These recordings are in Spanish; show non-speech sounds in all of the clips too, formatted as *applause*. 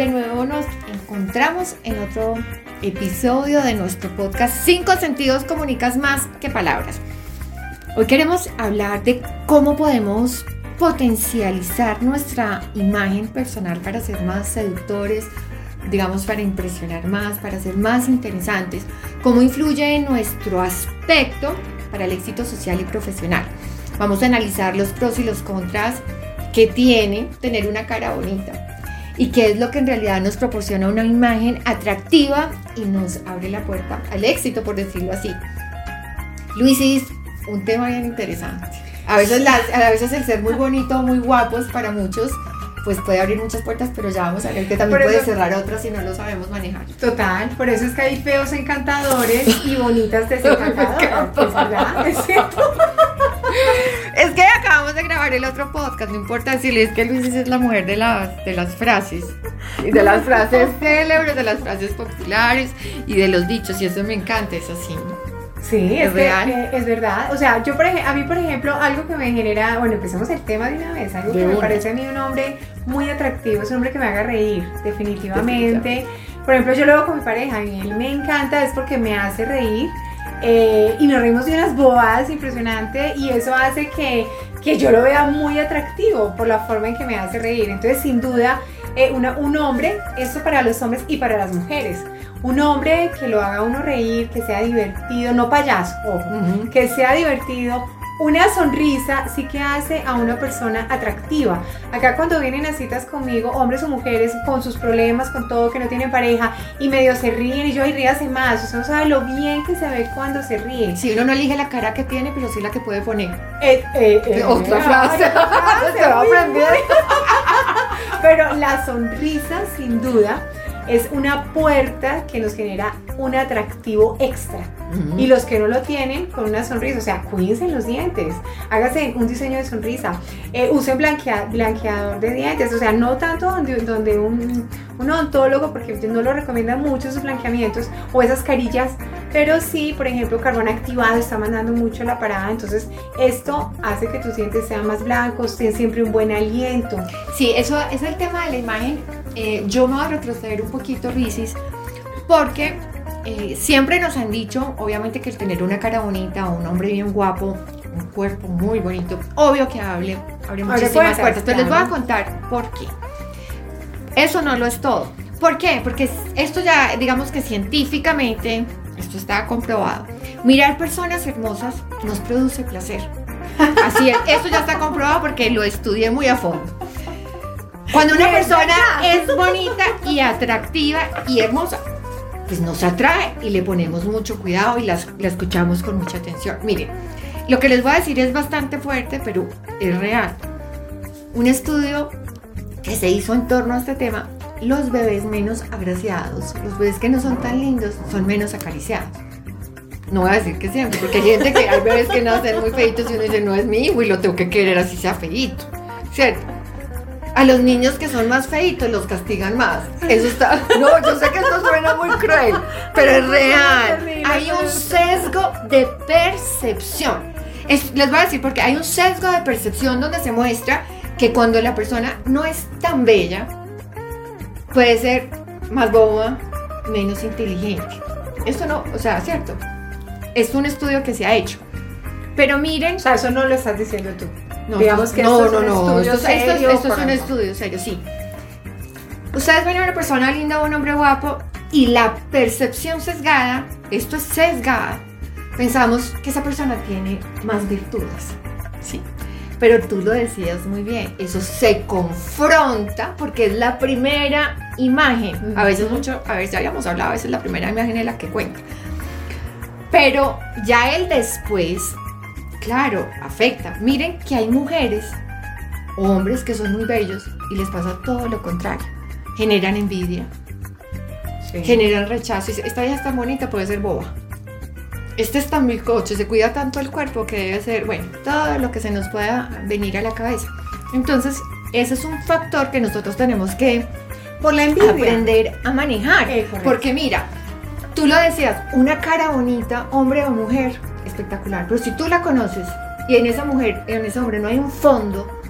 De nuevo nos encontramos en otro episodio de nuestro podcast Cinco sentidos comunicas más que palabras. Hoy queremos hablar de cómo podemos potencializar nuestra imagen personal para ser más seductores, digamos, para impresionar más, para ser más interesantes, cómo influye en nuestro aspecto para el éxito social y profesional. Vamos a analizar los pros y los contras que tiene tener una cara bonita y qué es lo que en realidad nos proporciona una imagen atractiva y nos abre la puerta al éxito, por decirlo así. Luisis, un tema bien interesante. A veces, a veces el ser muy bonito, muy guapo es para muchos pues puede abrir muchas puertas, pero ya vamos a ver que también puede cerrar otras si no lo sabemos manejar. Total, por eso es que hay feos encantadores y bonitas *laughs* desencantadoras. es verdad, es cierto. Es acabamos de grabar el otro podcast, no importa decirles que Luis es la mujer de las, de las frases, y de las frases célebres, de las frases populares y de los dichos, y eso me encanta, es así. Sí, es, real. Eh, es verdad. O sea, yo por a mí, por ejemplo, algo que me genera, bueno, empecemos el tema de una vez, algo que me parece a mí un hombre muy atractivo, es un hombre que me haga reír, definitivamente. Por ejemplo, yo lo veo con mi pareja y él me encanta, es porque me hace reír. Eh, y nos reímos de unas bobadas impresionantes y eso hace que, que, yo lo vea muy atractivo por la forma en que me hace reír. Entonces, sin duda, eh, un hombre, esto para los hombres y para las mujeres. Un hombre que lo haga uno reír, que sea divertido, no payaso, que sea divertido, una sonrisa sí que hace a una persona atractiva. Acá cuando vienen a citas conmigo, hombres o mujeres con sus problemas, con todo, que no tienen pareja, y medio se ríen y yo, y ríase más. Usted no sabe lo bien que se ve cuando se ríe. Si uno no elige la cara que tiene, pero sí la que puede poner. Eh, eh, eh, *laughs* otra frase. se va a aprender. *laughs* pero la sonrisa, sin duda, es una puerta que nos genera un atractivo extra. Y los que no lo tienen, con una sonrisa, o sea, cuídense los dientes, hágase un diseño de sonrisa, eh, usen blanqueador de dientes, o sea, no tanto donde, un, un odontólogo, porque no lo recomienda mucho esos blanqueamientos o esas carillas, pero sí, por ejemplo, carbón activado está mandando mucho la parada, entonces esto hace que tus dientes sean más blancos, tengan siempre un buen aliento. Sí, eso es el tema de la imagen. Eh, yo me voy a retroceder un poquito, Risis, porque eh, siempre nos han dicho, obviamente, que el tener una cara bonita o un hombre bien guapo, un cuerpo muy bonito, obvio que hable, abre muchísimas puertas. Pero les voy a contar por qué. Eso no lo es todo. ¿Por qué? Porque esto ya, digamos que científicamente, esto está comprobado. Mirar personas hermosas nos produce placer. Así es, esto ya está comprobado porque lo estudié muy a fondo. Cuando una persona es bonita y atractiva y hermosa, pues nos atrae y le ponemos mucho cuidado y la escuchamos con mucha atención. Miren, lo que les voy a decir es bastante fuerte, pero es real. Un estudio que se hizo en torno a este tema, los bebés menos agraciados, los bebés que no son tan lindos, son menos acariciados. No voy a decir que siempre, porque hay gente que hay bebés que nacen muy feitos y uno dice, no es mi hijo y lo tengo que querer así sea feito, ¿cierto? A los niños que son más feitos los castigan más. Eso está. No, yo sé que esto suena muy cruel, pero es real. Hay un sesgo de percepción. les voy a decir porque hay un sesgo de percepción donde se muestra que cuando la persona no es tan bella, puede ser más boba, menos inteligente. Esto no, o sea, cierto. Es un estudio que se ha hecho. Pero miren. O sea, eso no lo estás diciendo tú. No, Digamos que no, esto no, no, esto, es un estudio serio, sí. Ustedes ven a una persona linda o un hombre guapo y la percepción sesgada, esto es sesgada, pensamos que esa persona tiene más virtudes. Sí. Pero tú lo decías muy bien, eso se confronta porque es la primera imagen. A veces mucho, a veces ya habíamos hablado, a veces la primera imagen es la que cuenta. Pero ya el después Claro, afecta. Miren que hay mujeres o hombres que son muy bellos y les pasa todo lo contrario. Generan envidia, generan rechazo. Y esta ya está bonita, puede ser boba. Este es tan coche, se cuida tanto el cuerpo que debe ser, bueno, todo lo que se nos pueda venir a la cabeza. Entonces, ese es un factor que nosotros tenemos que por la envidia. aprender a manejar. porque mira, tú lo decías, una cara bonita, hombre o mujer, espectacular. Pero si tú la conoces y en esa mujer, en ese hombre no hay un fondo,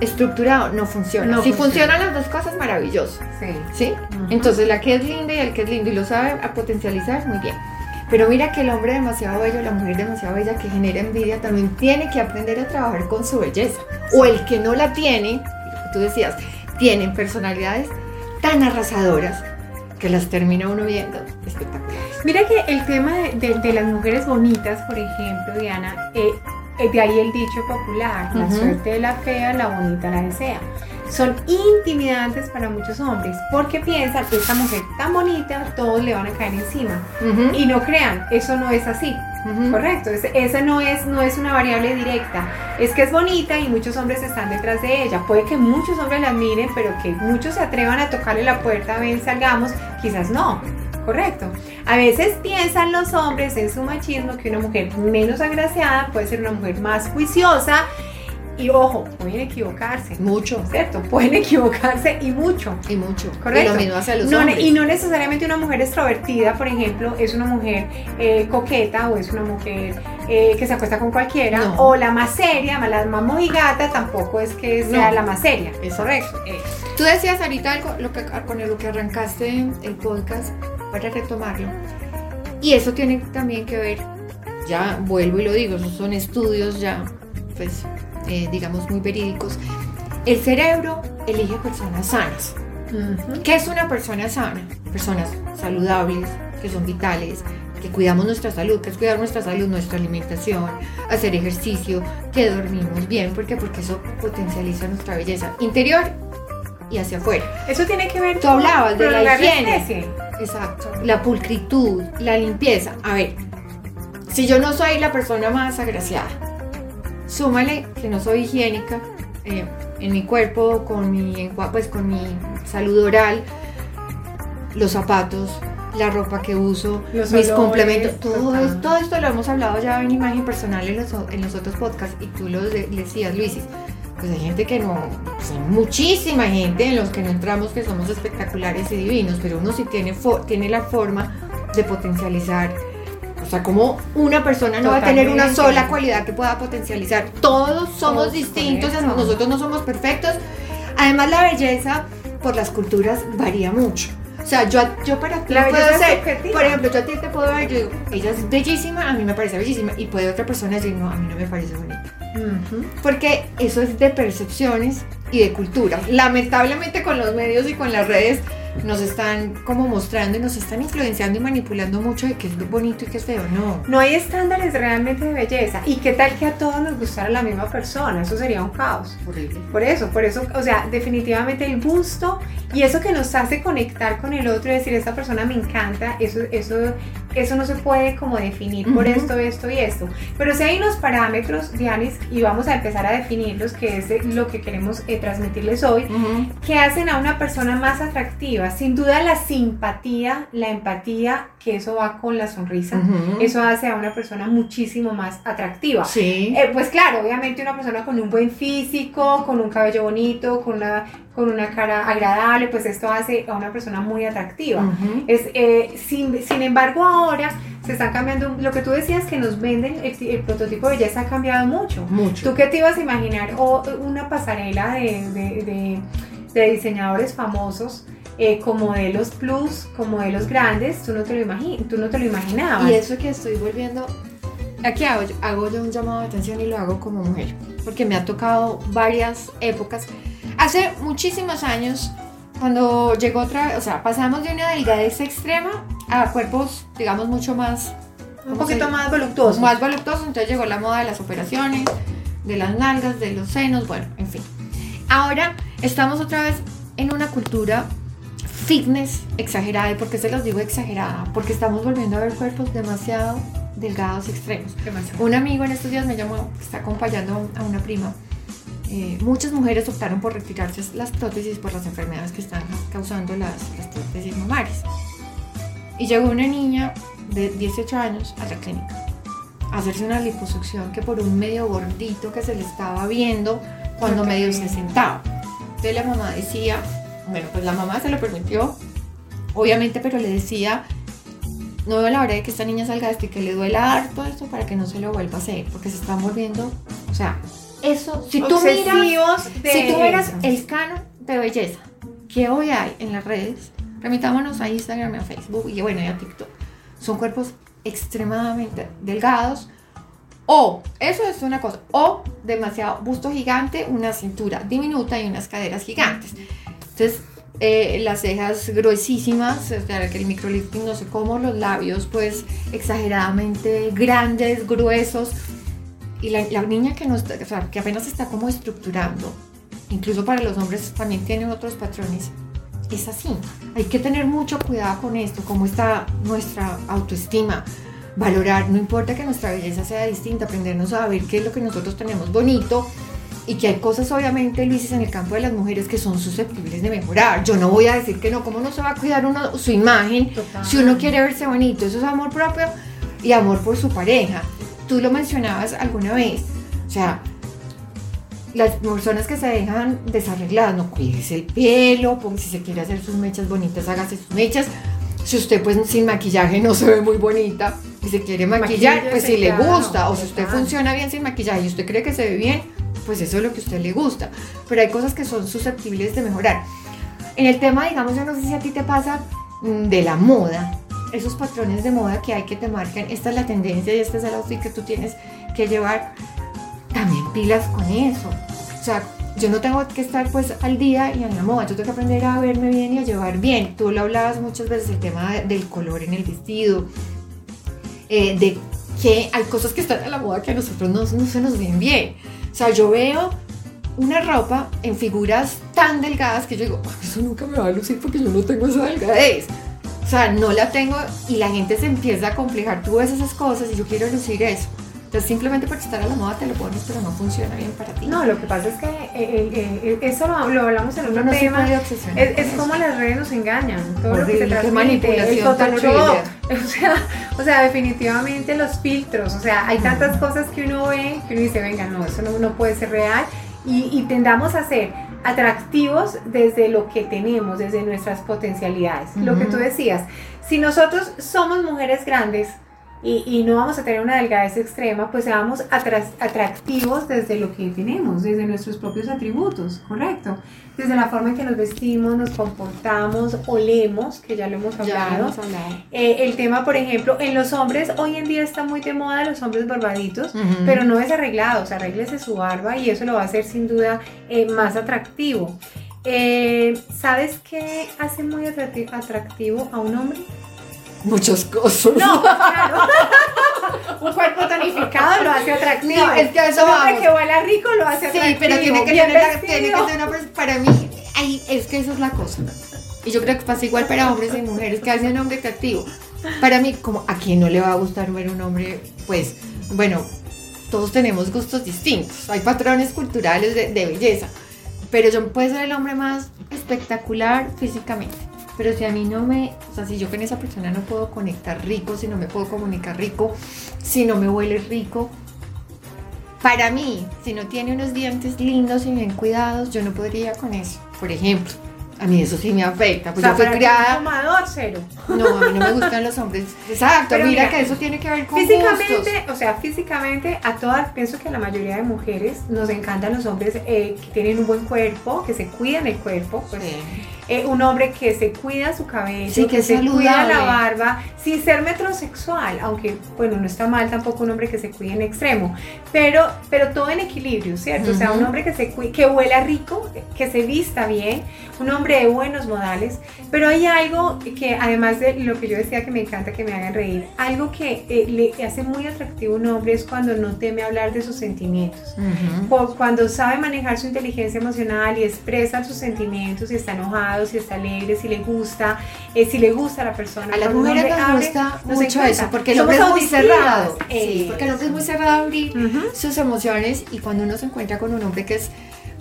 estructurado no funciona. si funcionan las dos cosas, maravilloso. Sí. ¿Sí? Entonces la que es linda y el que es lindo y lo sabe a potencializar, muy bien. Pero mira que el hombre demasiado bello, la mujer demasiado bella que genera envidia, también tiene que aprender a trabajar con su belleza. O el que no la tiene, tú decías, tienen personalidades tan arrasadoras que las termina uno viendo espectaculares. Mira que el tema de, las mujeres bonitas, por ejemplo, Diana, eh, eh, de ahí el dicho popular, la suerte de la fea, la bonita la desea son intimidantes para muchos hombres porque piensan que esta mujer tan bonita, todos le van a caer encima. Y no crean, eso no es así. Correcto, esa no es, no es una variable directa. Es que es bonita y muchos hombres están detrás de ella. Puede que muchos hombres la admiren, pero que muchos se atrevan a tocarle la puerta, ven, salgamos, quizás no. Correcto. A veces piensan los hombres en su machismo que una mujer menos agraciada puede ser una mujer más juiciosa y ojo, pueden equivocarse. Mucho. ¿Cierto? Pueden equivocarse y mucho. Y mucho. Correcto. Y lo mismo hacia los no, Y no necesariamente una mujer extrovertida, por ejemplo, es una mujer eh, coqueta o es una mujer eh, que se acuesta con cualquiera. O la más seria, la más mojigata, tampoco es que sea la más seria. Es correcto. Eh. Tú decías ahorita algo lo que, con lo que arrancaste el podcast, para retomarlo. Y eso tiene también que ver, ya vuelvo y lo digo, esos son estudios ya, pues eh, digamos, muy verídicos, el cerebro elige personas sanas. ¿Qué es una persona sana? Personas saludables, que son vitales, que cuidamos nuestra salud, que es cuidar nuestra salud, nuestra alimentación, hacer ejercicio, que dormimos bien, ¿por qué? Porque eso potencializa nuestra belleza interior y hacia afuera. Eso tiene que ver Tú hablabas de la higiene. Exacto. La pulcritud, la limpieza. A ver, si yo no soy la persona más agraciada, Súmale que no soy higiénica eh, en mi cuerpo, con mi, pues, con mi salud oral, los zapatos, la ropa que uso, mis complementos, todo, esto, todo esto lo hemos hablado ya en imagen personal en los, en los otros podcasts y tú lo decías, Luisis. Pues hay gente que no, pues hay muchísima gente en los que no entramos que somos espectaculares y divinos, pero uno sí tiene, tiene la forma de potencializar o sea, como una persona no va a tener una sola cualidad que pueda potencializar. Todos somos distintos, nosotros no somos perfectos. Además, la belleza por las culturas varía mucho. O sea, yo, yo para ti puedo ser, por ejemplo, yo a ti te puedo ver, yo digo, ella es bellísima, a mí me parece bellísima, y puede otra persona decir, no, a mí no me parece bonita. Porque eso es de percepciones y de cultura. Lamentablemente con los medios y con las redes nos están como mostrando y nos están influenciando y manipulando mucho de qué es bonito y qué es feo. No. No hay estándares realmente de belleza. ¿Y qué tal que a todos nos gustara la misma persona? Eso sería un caos. Horrible. Por eso, por eso, o sea, definitivamente el gusto y eso que nos hace conectar con el otro y decir, esta persona me encanta, eso, eso, eso no se puede como definir por esto, esto y esto. Pero si hay unos parámetros, Dianis, y vamos a empezar a definirlos, que es lo que queremos eh, transmitirles hoy, que hacen a una persona más atractiva. Sin duda la simpatía, la empatía, que eso va con la sonrisa, eso hace a una persona muchísimo más atractiva. Sí. Eh, pues claro, obviamente una persona con un buen físico, con un cabello bonito, con una con una cara agradable, pues esto hace a una persona muy atractiva. es, eh, sin, sin, embargo, ahora se están cambiando, lo que tú decías que nos venden, el, prototipo de belleza ha cambiado mucho. Mucho. ¿Tú qué te ibas a imaginar? O una pasarela de, de, diseñadores famosos. Eh, con modelos plus, con modelos grandes, tú no te lo tú no te lo imaginabas. Y eso que estoy volviendo, aquí hago, hago yo un llamado de atención y lo hago como mujer, porque me ha tocado varias épocas Hace muchísimos años, cuando llegó otra, o sea, pasamos de una delgadez extrema a cuerpos, digamos, mucho más... Un poquito más voluptuosos. Más voluptuosos, entonces llegó la moda de las operaciones, de las nalgas, de los senos, bueno, en fin. Ahora estamos otra vez en una cultura fitness exagerada. ¿Y por qué se los digo exagerada? Porque estamos volviendo a ver cuerpos demasiado delgados extremos. Un amigo en estos días me llamó, está acompañando a una prima eh, muchas mujeres optaron por retirarse las prótesis por las enfermedades que están causando las, prótesis mamarias. Y llegó una niña de 18 años a la clínica a hacerse una liposucción que por un medio gordito que se le estaba viendo cuando medio se sentaba. Entonces la mamá decía, bueno, pues la mamá se lo permitió, obviamente, pero le decía, no veo la hora de que esta niña salga de esto y que le duela todo esto para que no se lo vuelva a hacer, porque se están volviendo, o sea, eso, si tú miras, si tú miras el canon de belleza que hoy hay en las redes, remitámonos a Instagram, a Facebook y bueno, y a TikTok, son cuerpos extremadamente delgados, o, eso es una cosa, o demasiado busto gigante, una cintura diminuta y unas caderas gigantes. Entonces, eh, las cejas gruesísimas, sea, el microlifting no sé cómo, los labios pues exageradamente grandes, gruesos. Y la, niña que, no está, o sea, que apenas está como estructurando, incluso para los hombres también tienen otros patrones, es así. Hay que tener mucho cuidado con esto, cómo está nuestra autoestima, valorar, no importa que nuestra belleza sea distinta, aprendernos a ver qué es lo que nosotros tenemos bonito y que hay cosas obviamente, Luis, en el campo de las mujeres que son susceptibles de mejorar. Yo no voy a decir que no, ¿cómo no se va a cuidar uno su imagen si uno quiere verse bonito? Eso es amor propio y amor por su pareja. Tú lo mencionabas alguna vez, o sea, las personas que se dejan desarregladas, no cuides el pelo, si se quiere hacer sus mechas bonitas, hágase sus mechas. Si usted pues sin maquillaje no se ve muy bonita y se quiere maquillar, pues si le gusta, o si usted funciona bien sin maquillaje y usted cree que se ve bien, pues eso es lo que a usted le gusta. Pero hay cosas que son susceptibles de mejorar. En el tema, digamos, yo no sé si a ti te pasa mm, de la moda, esos patrones de moda que hay que te marquen, esta es la tendencia y este es el outfit que tú tienes que llevar, también pilas con eso. O sea, yo no tengo que estar pues al día y en la moda, yo tengo que aprender a verme bien y a llevar bien. Tú lo hablabas muchas veces, el tema del color en el vestido, eh, de que hay cosas que están a la moda que a nosotros no, no se nos ven bien. O sea, yo veo una ropa en figuras tan delgadas que yo digo, eso nunca me va a lucir porque yo no tengo esa delgadez. O sea, no la tengo y la gente se empieza a complejar. Tú ves esas cosas y yo quiero lucir eso. Entonces simplemente por estar a la moda te lo pones, pero no funciona bien para ti. No, lo que pasa es que eh, eh, eh, eso lo, hablamos en otro no tema. Es, es como las redes nos engañan. Todo lo que se transmite, manipulación el *laughs* o sea, o sea, definitivamente los filtros. O sea, hay tantas cosas que uno ve que uno dice, venga, no, eso no, no puede ser real. Y, y tendamos a ser atractivos desde lo que tenemos, desde nuestras potencialidades. Lo que tú decías, si nosotros somos mujeres grandes, y, no vamos a tener una delgadez extrema, pues seamos atractivos desde lo que tenemos, desde nuestros propios atributos, ¿correcto? Desde la forma en que nos vestimos, nos comportamos, olemos, que ya lo hemos hablado. Eh, el tema, por ejemplo, en los hombres, hoy en día está muy de moda los hombres barbaditos, pero no desarreglados, arréglese su barba y eso lo va a hacer sin duda eh, más atractivo. Eh, ¿Sabes qué hace muy atractivo a un hombre? Muchas cosas. No, claro. *laughs* Un cuerpo tonificado lo hace atractivo. Es que eso Un hombre que huela rico lo hace atractivo. Sí, pero tiene que, tener, tiene que ser una persona. Para mí, ahí, es que eso es la cosa. Y yo creo que pasa igual para hombres y mujeres que hacen un hombre atractivo. Para mí, como a quién no le va a gustar ver un hombre, pues, bueno, todos tenemos gustos distintos. Hay patrones culturales de, de belleza. Pero yo puedo ser el hombre más espectacular físicamente pero si a mí no me, o sea, si yo con esa persona no puedo conectar rico, si no me puedo comunicar rico, si no me huele rico, para mí, si no tiene unos dientes lindos y bien cuidados, yo no podría con eso, por ejemplo. A mí eso sí me afecta. Pues yo fui criada. Cero. No, a mí no me gustan los hombres. Exacto, mira, que eso tiene que ver con. Físicamente, o sea, físicamente, a todas, pienso que a la mayoría de mujeres nos encantan los hombres eh, que tienen un buen cuerpo, que se cuidan el cuerpo. Pues, sí. Eh, un hombre que se cuida su cabello, que, se cuida la barba, sin ser metrosexual, aunque bueno, no está mal tampoco un hombre que se cuide en extremo, pero, pero todo en equilibrio, ¿cierto? O sea, un hombre que, se que huela rico, que se vista bien, un hombre de buenos modales, pero hay algo que además de lo que yo decía que me encanta que me hagan reír, algo que eh, le hace muy atractivo a un hombre es cuando no teme hablar de sus sentimientos, cuando sabe manejar su inteligencia emocional y expresa sus sentimientos y está enojado si está alegre, si le gusta, eh, si le gusta a la persona. A las mujeres nos gusta mucho eso, porque el hombre es muy cerrado. sí, porque el hombre es muy cerrado a abrir sus emociones y cuando uno se encuentra con un hombre que es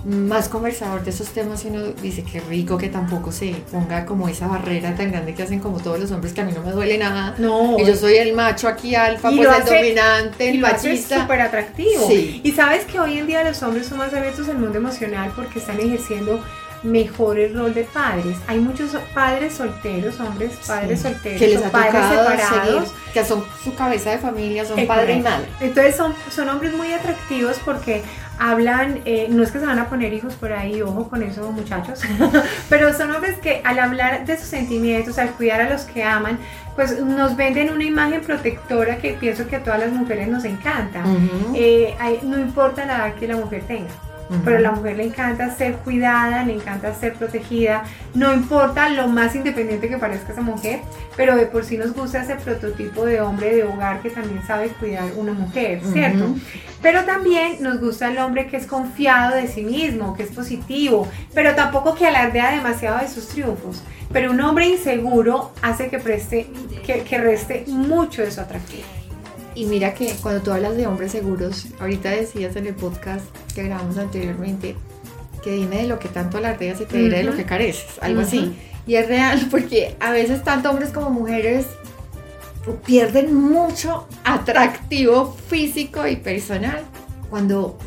más conversador de esos temas y uno dice que rico que tampoco se ponga como esa barrera tan grande que hacen como todos los hombres que a mí no me duele nada. No. Y yo soy el macho aquí alfa, pues el dominante, el machista. súper atractivo. Sí. Y sabes que hoy en día los hombres son más abiertos al mundo emocional porque están ejerciendo mejor el rol de padres. Hay muchos padres solteros, hombres, padres solteros, que les o padres separados, que son su cabeza de familia, son padre y madre. Entonces son, son hombres muy atractivos porque hablan, eh, no es que se van a poner hijos por ahí, ojo con eso muchachos, *laughs* pero son hombres que al hablar de sus sentimientos, al cuidar a los que aman, pues nos venden una imagen protectora que pienso que a todas las mujeres nos encanta. Eh, no importa la edad que la mujer tenga. Pero a la mujer le encanta ser cuidada, le encanta ser protegida, no importa lo más independiente que parezca esa mujer, pero de por sí nos gusta ese prototipo de hombre de hogar que también sabe cuidar una mujer, ¿cierto? Pero también nos gusta el hombre que es confiado de sí mismo, que es positivo, pero tampoco que alardea demasiado de sus triunfos. Pero un hombre inseguro hace que, preste, que, que reste mucho de su atractivo. Y mira que cuando tú hablas de hombres seguros, ahorita decías en el podcast que grabamos anteriormente, que dime de lo que tanto alardeas y te diré de lo que careces, algo así. Y es real *laughs* porque a veces tanto hombres como mujeres pierden mucho atractivo físico y personal cuando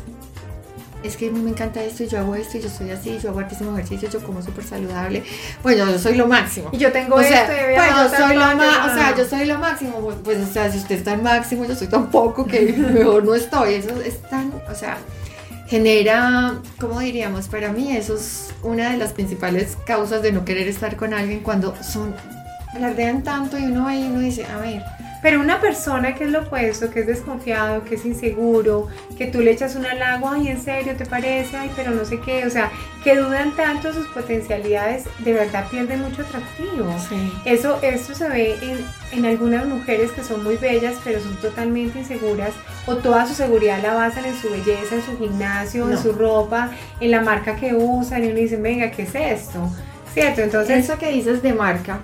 es que a mí me encanta esto y yo hago esto y yo soy así, yo hago hartísimo ejercicio, yo como súper saludable. Bueno, yo soy lo máximo. Y yo tengo esto y pues yo soy lo máximo, o sea, yo soy lo máximo. Pues, pues, o sea, si usted está en máximo, yo soy tan poco que *laughs* mejor no estoy. Eso es tan, o sea, genera, ¿cómo diríamos? Para mí eso es una de las principales causas de no querer estar con alguien cuando son, alardean tanto y uno ahí uno dice, a ver, pero una persona que es lo opuesto, que es desconfiado, que es inseguro, que tú le echas un halago, ay, en serio, ¿te parece? Ay, pero no sé qué, o sea, que dudan tanto sus potencialidades, de verdad pierden mucho atractivo. Eso, esto se ve en, en algunas mujeres que son muy bellas, pero son totalmente inseguras, o toda su seguridad la basan en su belleza, en su gimnasio, en su ropa, en la marca que usan, y uno dice, venga, ¿qué es esto? ¿Cierto? Entonces... Eso que dices de marca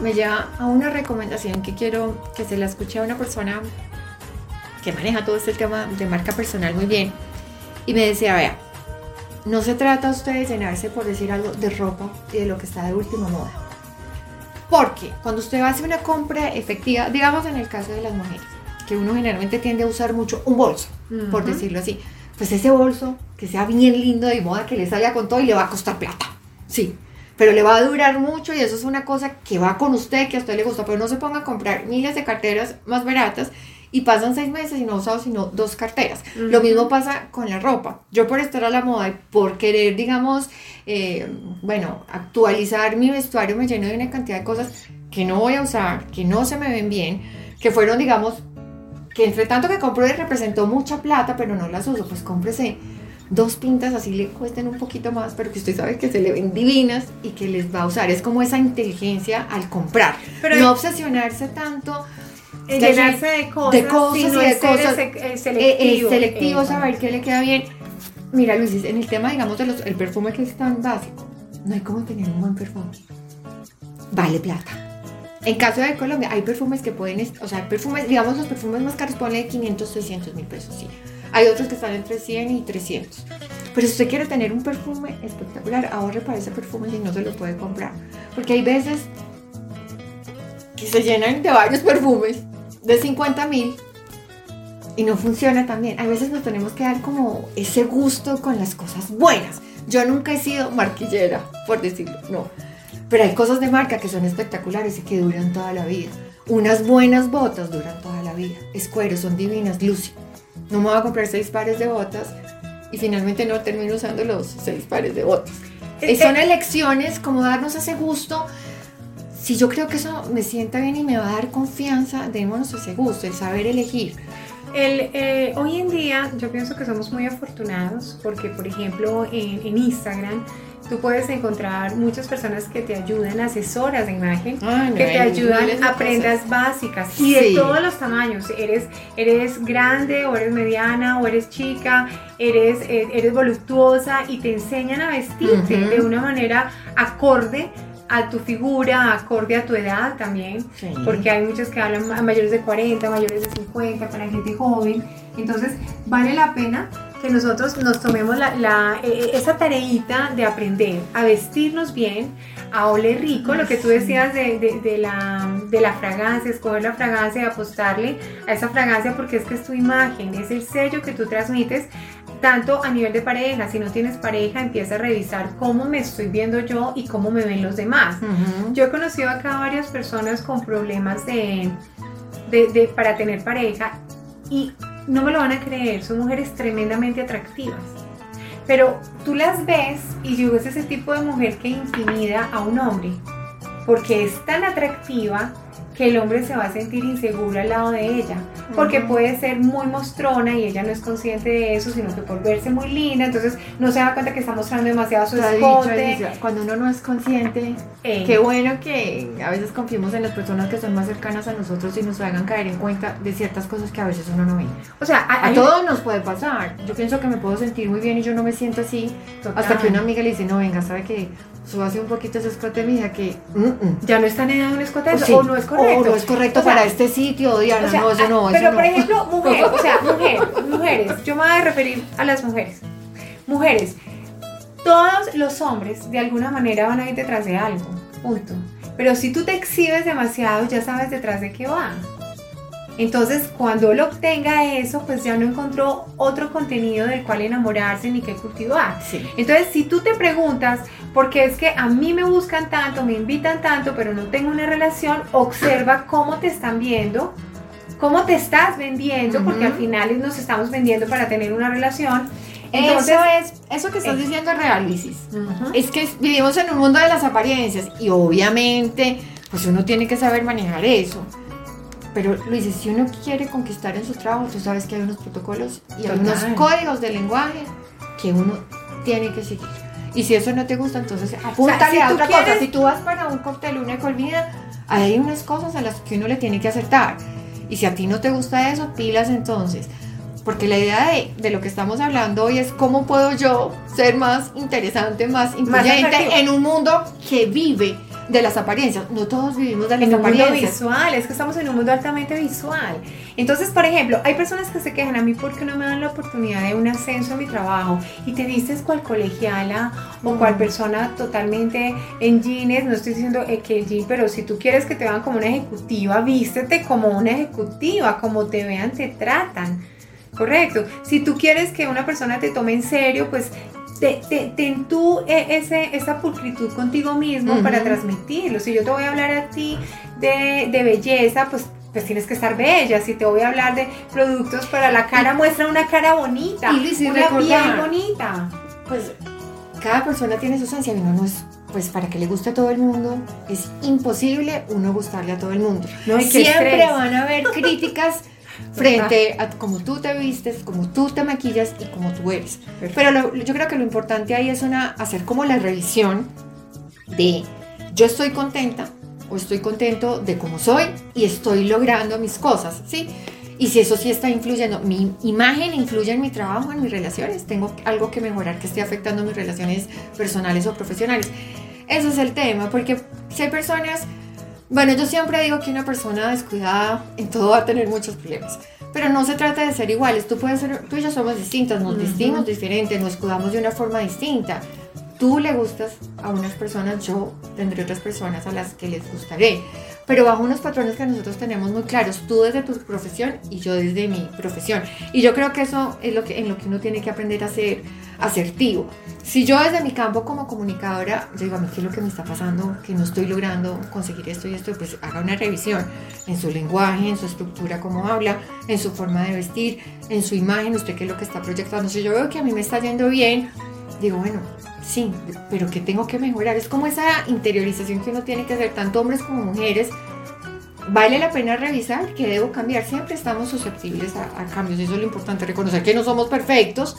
me lleva a una recomendación que quiero que se la escuche a una persona que maneja todo este tema de marca personal muy bien. Y me decía, vea, no se trata usted de llenarse, por decir algo, de ropa y de lo que está de última moda. Porque cuando usted va a hacer una compra efectiva, digamos en el caso de las mujeres, que uno generalmente tiende a usar mucho un bolso, por decirlo así, pues ese bolso que sea bien lindo de moda, que le salga con todo y le va a costar plata. Sí, pero le va a durar mucho y eso es una cosa que va con usted, que a usted le gusta, pero no se ponga a comprar miles de carteras más baratas y pasan seis meses y no usado sino dos carteras. Lo mismo pasa con la ropa. Yo por estar a la moda y por querer, digamos, eh, bueno, actualizar mi vestuario me lleno de una cantidad de cosas que no voy a usar, que no se me ven bien, que fueron, digamos, que entre tanto que compré representó mucha plata, pero no las uso, pues cómprese dos pintas así le cuesten un poquito más, pero que usted sabe que se le ven divinas y que les va a usar. Es como esa inteligencia al comprar. Pero no obsesionarse tanto. llenarse de cosas, de cosas y de cosas. Eh, eh, selectivo, selectivo saber qué le queda bien. Mira, Luis, en el tema, digamos, del el perfume que es tan básico, no hay como tener un buen perfume. Vale plata. En caso de Colombia, hay perfumes que pueden, o sea, perfumes, digamos, los perfumes más caros ponen 500, 600 mil pesos, sí. Hay otros que están entre 100 y 300. Pero si usted quiere tener un perfume espectacular, ahorre para ese perfume si no se lo puede comprar. Porque hay veces que se llenan de varios perfumes de 50 mil y no funciona tan bien. Hay veces nos tenemos que dar como ese gusto con las cosas buenas. Yo nunca he sido marquillera, por decirlo, no. Pero hay cosas de marca que son espectaculares y que duran toda la vida. Unas buenas botas duran toda la vida. Es cuero, son divinas, Lucy no me voy a comprar seis pares de botas y finalmente no termino usando los seis pares de botas. Eh, son elecciones como darnos ese gusto. Si yo creo que eso me sienta bien y me va a dar confianza, démonos ese gusto, el saber elegir. El, eh, hoy en día yo pienso que somos muy afortunados porque, por ejemplo, en, en Instagram tú puedes encontrar muchas personas que te ayudan, asesoras de imagen, que te ayudan a prendas básicas y de todos los tamaños. Eres, eres grande o eres mediana o eres chica, eres, eh, eres voluptuosa y te enseñan a vestirte de una manera acorde a tu figura, acorde a tu edad también, porque hay muchas que hablan a mayores de 40, mayores de 50, para gente joven. Entonces, vale la pena que nosotros nos tomemos la, e, e, esa tareita de aprender a vestirnos bien, a oler rico, lo que tú decías de, la, de la fragancia, escoger la fragancia y apostarle a esa fragancia porque es que es tu imagen, es el sello que tú transmites tanto a nivel de pareja, si no tienes pareja, empieza a revisar cómo me estoy viendo yo y cómo me ven los demás. Yo he conocido acá varias personas con problemas de, de, para tener pareja y no me lo van a creer, son mujeres tremendamente atractivas. Pero tú las ves y yo es ese tipo de mujer que intimida a un hombre porque es tan atractiva que el hombre se va a sentir inseguro al lado de ella, porque puede ser muy mostrona y ella no es consciente de eso, sino que por verse muy linda, entonces no se da cuenta que está mostrando demasiado su escote. Cuando uno no es consciente, eh. qué bueno que a veces confiemos en las personas que son más cercanas a nosotros y nos hagan caer en cuenta de ciertas cosas que a veces uno no ve. O sea, a, todos nos puede pasar. Yo pienso que me puedo sentir muy bien y yo no me siento así, hasta que una amiga le dice, no, venga, sabe que hace un poquito ese escote, mija, que mm, mm. ya no está en un escote, o, no es correcto. O no es correcto para este sitio, Diana, no, eso no, Pero, por ejemplo, mujeres, o sea, mujeres, mujeres, yo me voy a referir a las mujeres. Mujeres, todos los hombres de alguna manera van a ir detrás de algo, punto. Pero si tú te exhibes demasiado, ya sabes detrás de qué va. Entonces, cuando él obtenga eso, pues ya no encontró otro contenido del cual enamorarse ni que cultivar. Entonces, si tú te preguntas, ¿por qué es que a mí me buscan tanto, me invitan tanto, pero no tengo una relación? Observa cómo te están viendo, cómo te estás vendiendo, porque al final nos estamos vendiendo para tener una relación. Entonces, eso es, eso que estás diciendo es real, Es que vivimos en un mundo de las apariencias y obviamente, pues uno tiene que saber manejar eso. Pero Luis, si uno quiere conquistar en su trabajo, tú sabes que hay unos protocolos y hay unos códigos de lenguaje que uno tiene que seguir. Y si eso no te gusta, entonces apúntale a otra cosa. Si tú vas para un cóctel, una colmida, hay unas cosas a las que uno le tiene que acertar. Y si a ti no te gusta eso, pilas entonces. Porque la idea de, de, lo que estamos hablando hoy es cómo puedo yo ser más interesante, más influyente en un mundo que vive de las apariencias. No todos vivimos de las en apariencias. un mundo visual, es que estamos en un mundo altamente visual. Entonces, por ejemplo, hay personas que se quejan a mí porque no me dan la oportunidad de un ascenso en mi trabajo y te dices cual colegiala o cual mm. persona totalmente en jeans. No estoy diciendo que el jean, pero si tú quieres que te vean como una ejecutiva, vístete como una ejecutiva, como te vean, te tratan. Correcto. Si tú quieres que una persona te tome en serio, pues ten tú e, ese, esa pulcritud contigo mismo para transmitirlo. Si yo te voy a hablar a ti de, belleza, pues pues tienes que estar bella. Si te voy a hablar de productos para la cara, muestra una cara bonita, y una piel bonita. Pues cada persona tiene su esencia y uno no es, pues para que le guste a todo el mundo, es imposible uno gustarle a todo el mundo. No, Siempre van a haber críticas frente a cómo tú te vistes, cómo tú te maquillas y cómo tú eres. Pero yo creo que lo importante ahí es una, hacer como la revisión de yo estoy contenta o estoy contento de cómo soy y estoy logrando mis cosas, ¿sí? Y si eso sí está influyendo, mi imagen influye en mi trabajo, en mis relaciones, tengo algo que mejorar que esté afectando mis relaciones personales o profesionales. Eso es el tema, porque si hay personas bueno, yo siempre digo que una persona descuidada en todo va a tener muchos problemas. Pero no se trata de ser iguales. Tú puedes ser, tú y yo somos distintas, nos vestimos diferentes, nos cuidamos de una forma distinta. Tú le gustas a unas personas, yo tendré otras personas a las que les gustaré pero bajo unos patrones que nosotros tenemos muy claros, tú desde tu profesión y yo desde mi profesión. Y yo creo que eso es lo que, en lo que uno tiene que aprender a ser asertivo. Si yo desde mi campo como comunicadora, yo digo, a mí qué es lo que me está pasando, que no estoy logrando conseguir esto y esto, pues haga una revisión en su lenguaje, en su estructura, cómo habla, en su forma de vestir, en su imagen, usted qué es lo que está proyectando. Si yo veo que a mí me está yendo bien, digo, bueno, sí, pero que tengo que mejorar. Es como esa interiorización que uno tiene que hacer, tanto hombres como mujeres. Vale la pena revisar que debo cambiar. Siempre estamos susceptibles a, cambios. Eso es lo importante, reconocer que no somos perfectos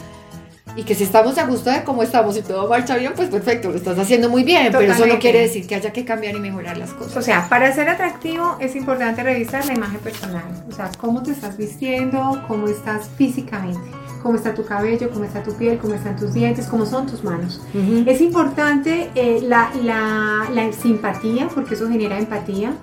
y que si estamos a gusto de cómo estamos y todo marcha bien, pues perfecto, lo estás haciendo muy bien, pero eso no quiere decir que haya que cambiar y mejorar las cosas. O sea, para ser atractivo es importante revisar la imagen personal, o sea, cómo te estás vistiendo, cómo estás físicamente cómo está tu cabello, cómo está tu piel, cómo están tus dientes, cómo son tus manos. Es importante eh, la, la, simpatía, porque eso genera empatía.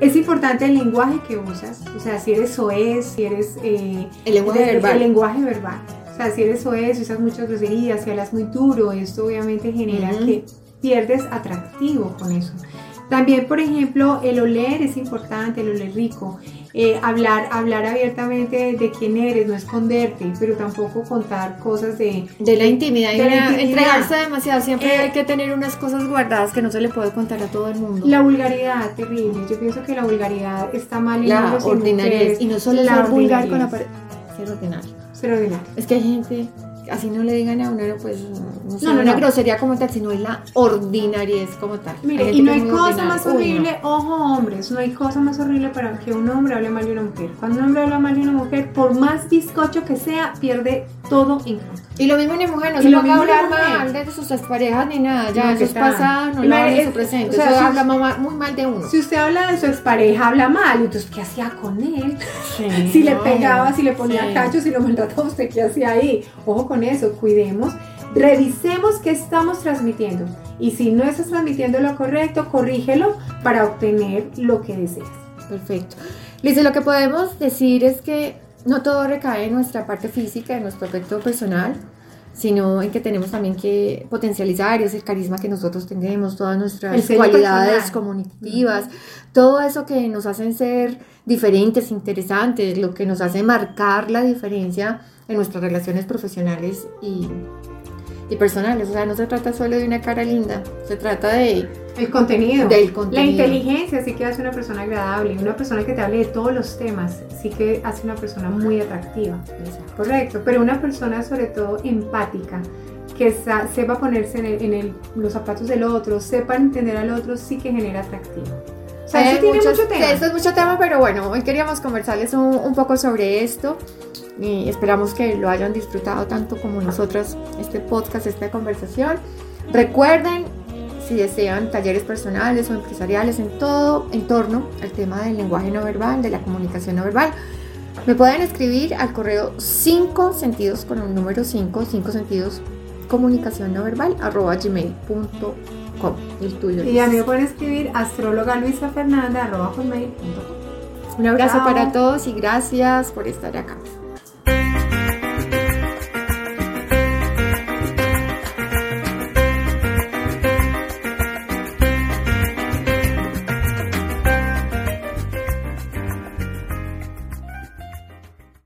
Es importante el lenguaje que usas, o sea, si eres soez, si eres... Eh, el lenguaje verbal. El lenguaje verbal. O sea, si eres soez, si usas muchas groserías, si hablas muy duro, esto obviamente genera que pierdes atractivo con eso. También, por ejemplo, el oler es importante, el oler rico. Eh, hablar, hablar abiertamente de quién eres, no esconderte, pero tampoco contar cosas de, de la intimidad, y entregarse demasiado. Siempre eh, hay que tener unas cosas guardadas que no se le puede contar a todo el mundo. La vulgaridad, terrible. Yo pienso que la vulgaridad está mal en la ordinariedad. Y no solo la vulgar con la ser ordinario. Ser ordinario. Es que hay gente así no le digan a uno, pues no, sé, no, una grosería como tal, sino es la ordinariedad como tal. Mire, y no hay cosa más horrible, ojo hombres, no hay cosa más horrible para que un hombre hable mal de una mujer. Cuando un hombre habla mal de una mujer, por más bizcocho que sea, pierde todo encanto. Y lo mismo una mujer, no se puede hablar mal de sus exparejas ni nada, ya eso es pasado, no lo habla su presente, o sea, eso habla muy mal de uno. Si usted habla de su expareja, habla mal, entonces ¿qué hacía con él? si le pegaba, si le ponía cachos, si lo maltrataba *laughs* usted, ¿qué hacía ahí? Ojo con eso, cuidemos, revisemos qué estamos transmitiendo y si no estás transmitiendo lo correcto, corrígelo para obtener lo que deseas. Perfecto. Lice, lo que podemos decir es que no todo recae en nuestra parte física, en nuestro aspecto personal, sino en que tenemos también que potencializar ese carisma que nosotros tenemos, todas nuestras cualidades comunicativas, todo eso que nos hacen ser diferentes, interesantes, lo que nos hace marcar la diferencia en nuestras relaciones profesionales y, y personales. O sea, no se trata solo de una cara linda, se trata de... El contenido. Del contenido. La inteligencia sí que hace una persona agradable, una persona que te hable de todos los temas, sí que hace una persona muy atractiva. Correcto, pero una persona sobre todo empática, que sepa ponerse en, los zapatos del otro, sepa entender al otro, sí que genera atractivo. O sea, eso tiene mucho tema. eso es mucho tema, pero bueno, hoy queríamos conversarles un, un poco sobre esto y esperamos que lo hayan disfrutado tanto como nosotros este podcast, esta conversación. Recuerden, si desean talleres personales o empresariales en todo en torno al tema del lenguaje no verbal, de la comunicación no verbal, me pueden escribir al correo 5 sentidos con el número 5, 5 sentidos comunicación no verbal arroba gmail.com el tuyo y a mí me pueden escribir astróloga luisa fernanda arroba un abrazo para todos y gracias por estar acá